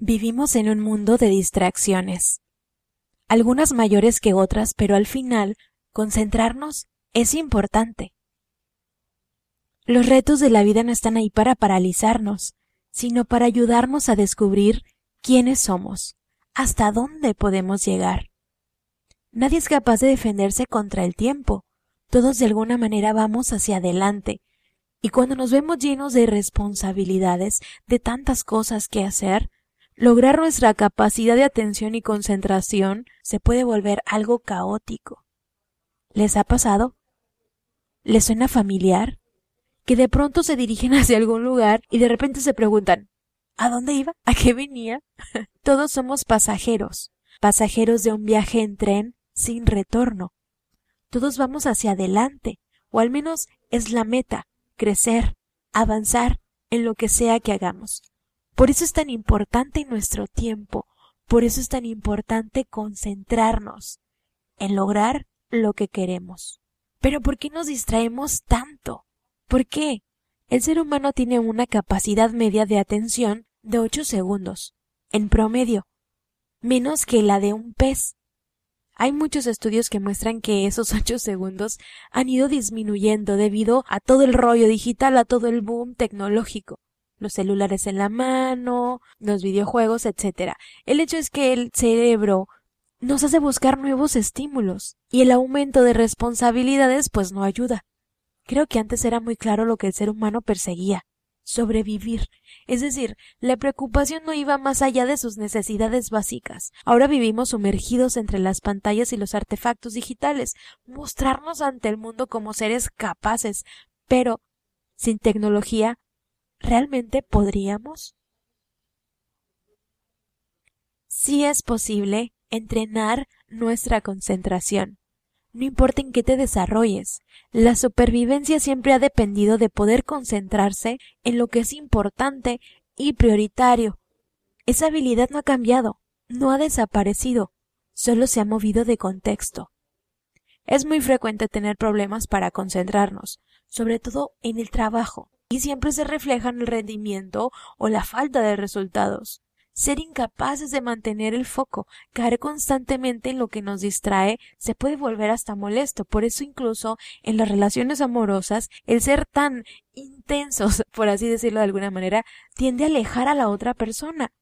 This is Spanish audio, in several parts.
Vivimos en un mundo de distracciones, algunas mayores que otras, pero al final concentrarnos es importante. Los retos de la vida no están ahí para paralizarnos, sino para ayudarnos a descubrir quiénes somos, hasta dónde podemos llegar. Nadie es capaz de defenderse contra el tiempo, todos de alguna manera vamos hacia adelante, y cuando nos vemos llenos de responsabilidades, de tantas cosas que hacer, lograr nuestra capacidad de atención y concentración se puede volver algo caótico. ¿Les ha pasado? ¿Les suena familiar? Que de pronto se dirigen hacia algún lugar y de repente se preguntan ¿A dónde iba? ¿A qué venía? Todos somos pasajeros, pasajeros de un viaje en tren sin retorno. Todos vamos hacia adelante, o al menos es la meta, crecer, avanzar en lo que sea que hagamos. Por eso es tan importante nuestro tiempo, por eso es tan importante concentrarnos en lograr lo que queremos. Pero ¿por qué nos distraemos tanto? ¿Por qué? El ser humano tiene una capacidad media de atención de ocho segundos, en promedio, menos que la de un pez. Hay muchos estudios que muestran que esos ocho segundos han ido disminuyendo debido a todo el rollo digital, a todo el boom tecnológico los celulares en la mano, los videojuegos, etc. El hecho es que el cerebro nos hace buscar nuevos estímulos y el aumento de responsabilidades pues no ayuda. Creo que antes era muy claro lo que el ser humano perseguía sobrevivir. Es decir, la preocupación no iba más allá de sus necesidades básicas. Ahora vivimos sumergidos entre las pantallas y los artefactos digitales, mostrarnos ante el mundo como seres capaces, pero sin tecnología ¿Realmente podríamos? Sí es posible entrenar nuestra concentración. No importa en qué te desarrolles, la supervivencia siempre ha dependido de poder concentrarse en lo que es importante y prioritario. Esa habilidad no ha cambiado, no ha desaparecido, solo se ha movido de contexto. Es muy frecuente tener problemas para concentrarnos, sobre todo en el trabajo y siempre se refleja en el rendimiento o la falta de resultados. Ser incapaces de mantener el foco, caer constantemente en lo que nos distrae, se puede volver hasta molesto. Por eso incluso en las relaciones amorosas, el ser tan intensos, por así decirlo de alguna manera, tiende a alejar a la otra persona.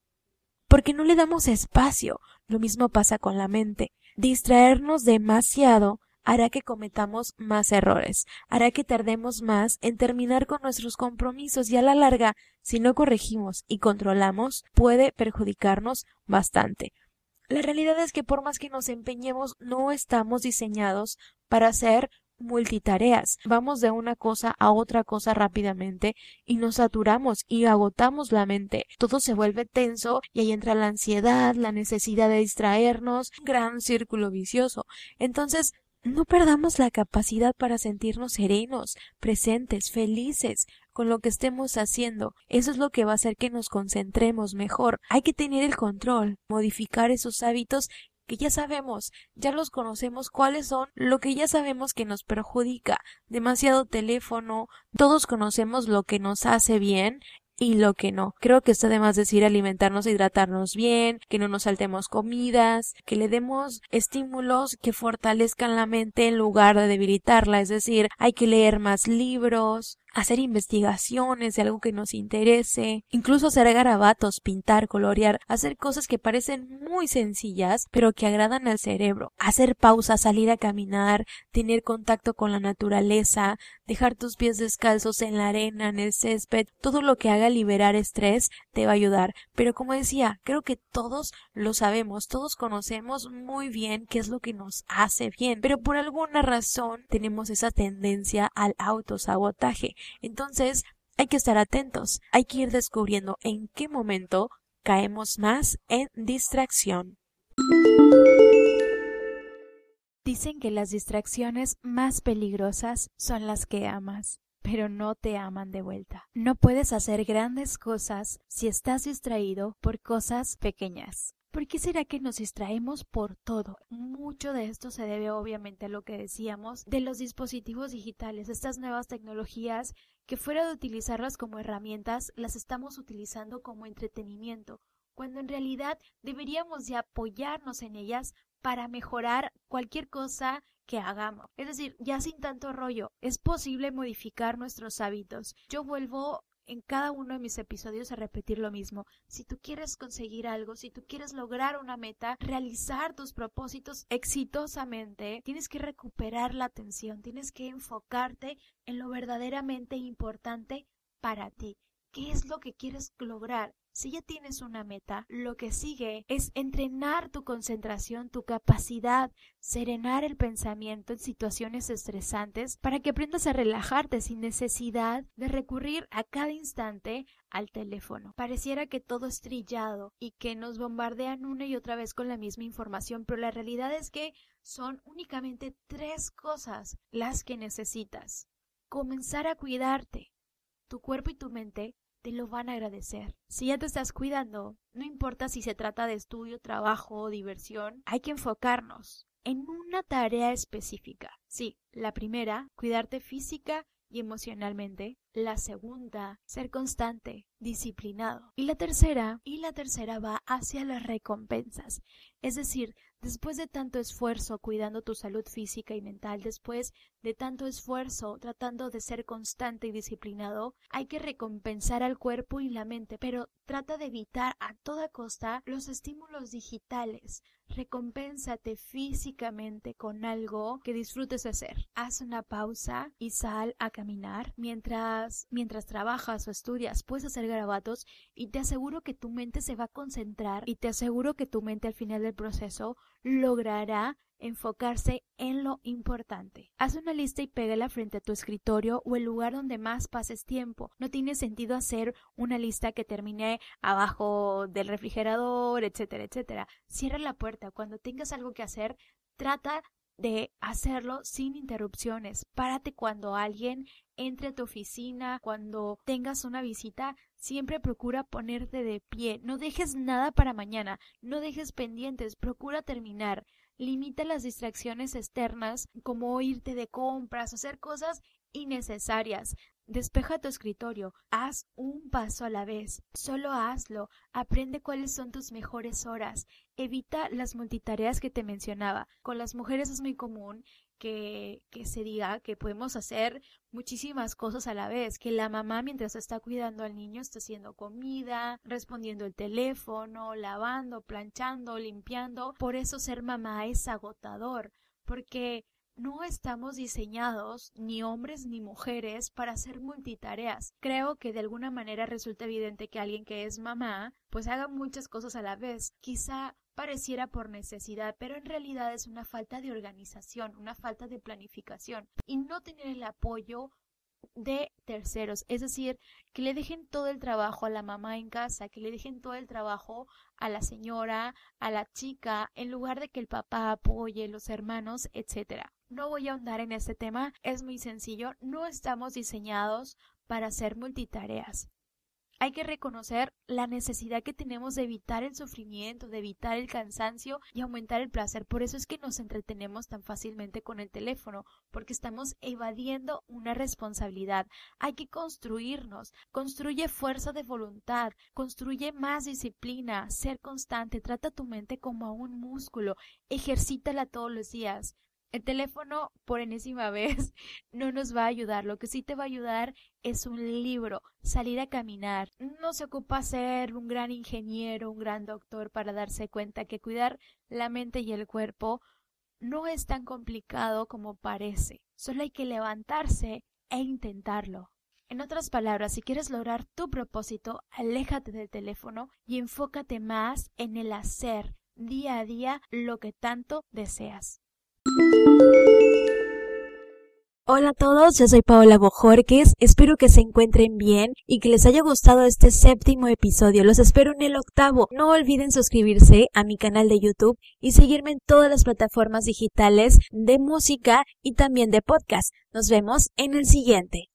Porque no le damos espacio. Lo mismo pasa con la mente. Distraernos demasiado hará que cometamos más errores, hará que tardemos más en terminar con nuestros compromisos y a la larga, si no corregimos y controlamos, puede perjudicarnos bastante. La realidad es que por más que nos empeñemos, no estamos diseñados para hacer multitareas. Vamos de una cosa a otra cosa rápidamente y nos saturamos y agotamos la mente. Todo se vuelve tenso y ahí entra la ansiedad, la necesidad de distraernos, un gran círculo vicioso. Entonces, no perdamos la capacidad para sentirnos serenos, presentes, felices con lo que estemos haciendo. Eso es lo que va a hacer que nos concentremos mejor. Hay que tener el control, modificar esos hábitos que ya sabemos, ya los conocemos cuáles son, lo que ya sabemos que nos perjudica, demasiado teléfono, todos conocemos lo que nos hace bien y lo que no. Creo que está de más decir alimentarnos e hidratarnos bien, que no nos saltemos comidas, que le demos estímulos que fortalezcan la mente en lugar de debilitarla, es decir, hay que leer más libros, hacer investigaciones de algo que nos interese, incluso hacer garabatos, pintar, colorear, hacer cosas que parecen muy sencillas, pero que agradan al cerebro, hacer pausas, salir a caminar, tener contacto con la naturaleza, dejar tus pies descalzos en la arena, en el césped, todo lo que haga liberar estrés te va a ayudar. Pero como decía, creo que todos lo sabemos, todos conocemos muy bien qué es lo que nos hace bien, pero por alguna razón tenemos esa tendencia al autosabotaje. Entonces, hay que estar atentos, hay que ir descubriendo en qué momento caemos más en distracción. Dicen que las distracciones más peligrosas son las que amas, pero no te aman de vuelta. No puedes hacer grandes cosas si estás distraído por cosas pequeñas. ¿Por qué será que nos distraemos por todo? Mucho de esto se debe obviamente a lo que decíamos de los dispositivos digitales, estas nuevas tecnologías que fuera de utilizarlas como herramientas, las estamos utilizando como entretenimiento, cuando en realidad deberíamos de apoyarnos en ellas para mejorar cualquier cosa que hagamos. Es decir, ya sin tanto rollo, es posible modificar nuestros hábitos. Yo vuelvo en cada uno de mis episodios a repetir lo mismo. Si tú quieres conseguir algo, si tú quieres lograr una meta, realizar tus propósitos exitosamente, tienes que recuperar la atención, tienes que enfocarte en lo verdaderamente importante para ti. ¿Qué es lo que quieres lograr? Si ya tienes una meta, lo que sigue es entrenar tu concentración, tu capacidad, serenar el pensamiento en situaciones estresantes para que aprendas a relajarte sin necesidad de recurrir a cada instante al teléfono. Pareciera que todo es trillado y que nos bombardean una y otra vez con la misma información, pero la realidad es que son únicamente tres cosas las que necesitas. Comenzar a cuidarte, tu cuerpo y tu mente te lo van a agradecer. Si ya te estás cuidando, no importa si se trata de estudio, trabajo o diversión, hay que enfocarnos en una tarea específica. Sí, la primera, cuidarte física y emocionalmente. La segunda, ser constante, disciplinado. Y la tercera, y la tercera va hacia las recompensas. Es decir, Después de tanto esfuerzo cuidando tu salud física y mental, después de tanto esfuerzo tratando de ser constante y disciplinado, hay que recompensar al cuerpo y la mente, pero trata de evitar a toda costa los estímulos digitales. Recompénsate físicamente con algo que disfrutes hacer. Haz una pausa y sal a caminar mientras mientras trabajas o estudias. Puedes hacer garabatos y te aseguro que tu mente se va a concentrar y te aseguro que tu mente al final del proceso logrará enfocarse en lo importante. Haz una lista y pégala frente a tu escritorio o el lugar donde más pases tiempo. No tiene sentido hacer una lista que termine abajo del refrigerador, etcétera, etcétera. Cierra la puerta. Cuando tengas algo que hacer, trata de hacerlo sin interrupciones. Párate cuando alguien entre a tu oficina, cuando tengas una visita, siempre procura ponerte de pie. No dejes nada para mañana, no dejes pendientes, procura terminar. Limita las distracciones externas como irte de compras, hacer cosas innecesarias. Despeja tu escritorio, haz un paso a la vez, solo hazlo, aprende cuáles son tus mejores horas, evita las multitareas que te mencionaba. Con las mujeres es muy común que, que, se diga que podemos hacer muchísimas cosas a la vez, que la mamá mientras está cuidando al niño está haciendo comida, respondiendo el teléfono, lavando, planchando, limpiando. Por eso ser mamá es agotador, porque no estamos diseñados, ni hombres ni mujeres, para hacer multitareas. Creo que de alguna manera resulta evidente que alguien que es mamá, pues haga muchas cosas a la vez. Quizá pareciera por necesidad, pero en realidad es una falta de organización, una falta de planificación y no tener el apoyo de terceros, es decir, que le dejen todo el trabajo a la mamá en casa, que le dejen todo el trabajo a la señora, a la chica, en lugar de que el papá apoye, los hermanos, etcétera. No voy a ahondar en este tema, es muy sencillo, no estamos diseñados para hacer multitareas. Hay que reconocer la necesidad que tenemos de evitar el sufrimiento, de evitar el cansancio y aumentar el placer. Por eso es que nos entretenemos tan fácilmente con el teléfono, porque estamos evadiendo una responsabilidad. Hay que construirnos, construye fuerza de voluntad, construye más disciplina, ser constante, trata tu mente como a un músculo, ejercítala todos los días. El teléfono, por enésima vez, no nos va a ayudar. Lo que sí te va a ayudar es un libro, salir a caminar. No se ocupa ser un gran ingeniero, un gran doctor para darse cuenta que cuidar la mente y el cuerpo no es tan complicado como parece. Solo hay que levantarse e intentarlo. En otras palabras, si quieres lograr tu propósito, aléjate del teléfono y enfócate más en el hacer día a día lo que tanto deseas. Hola a todos, yo soy Paola Bojorques, espero que se encuentren bien y que les haya gustado este séptimo episodio. Los espero en el octavo. No olviden suscribirse a mi canal de YouTube y seguirme en todas las plataformas digitales de música y también de podcast. Nos vemos en el siguiente.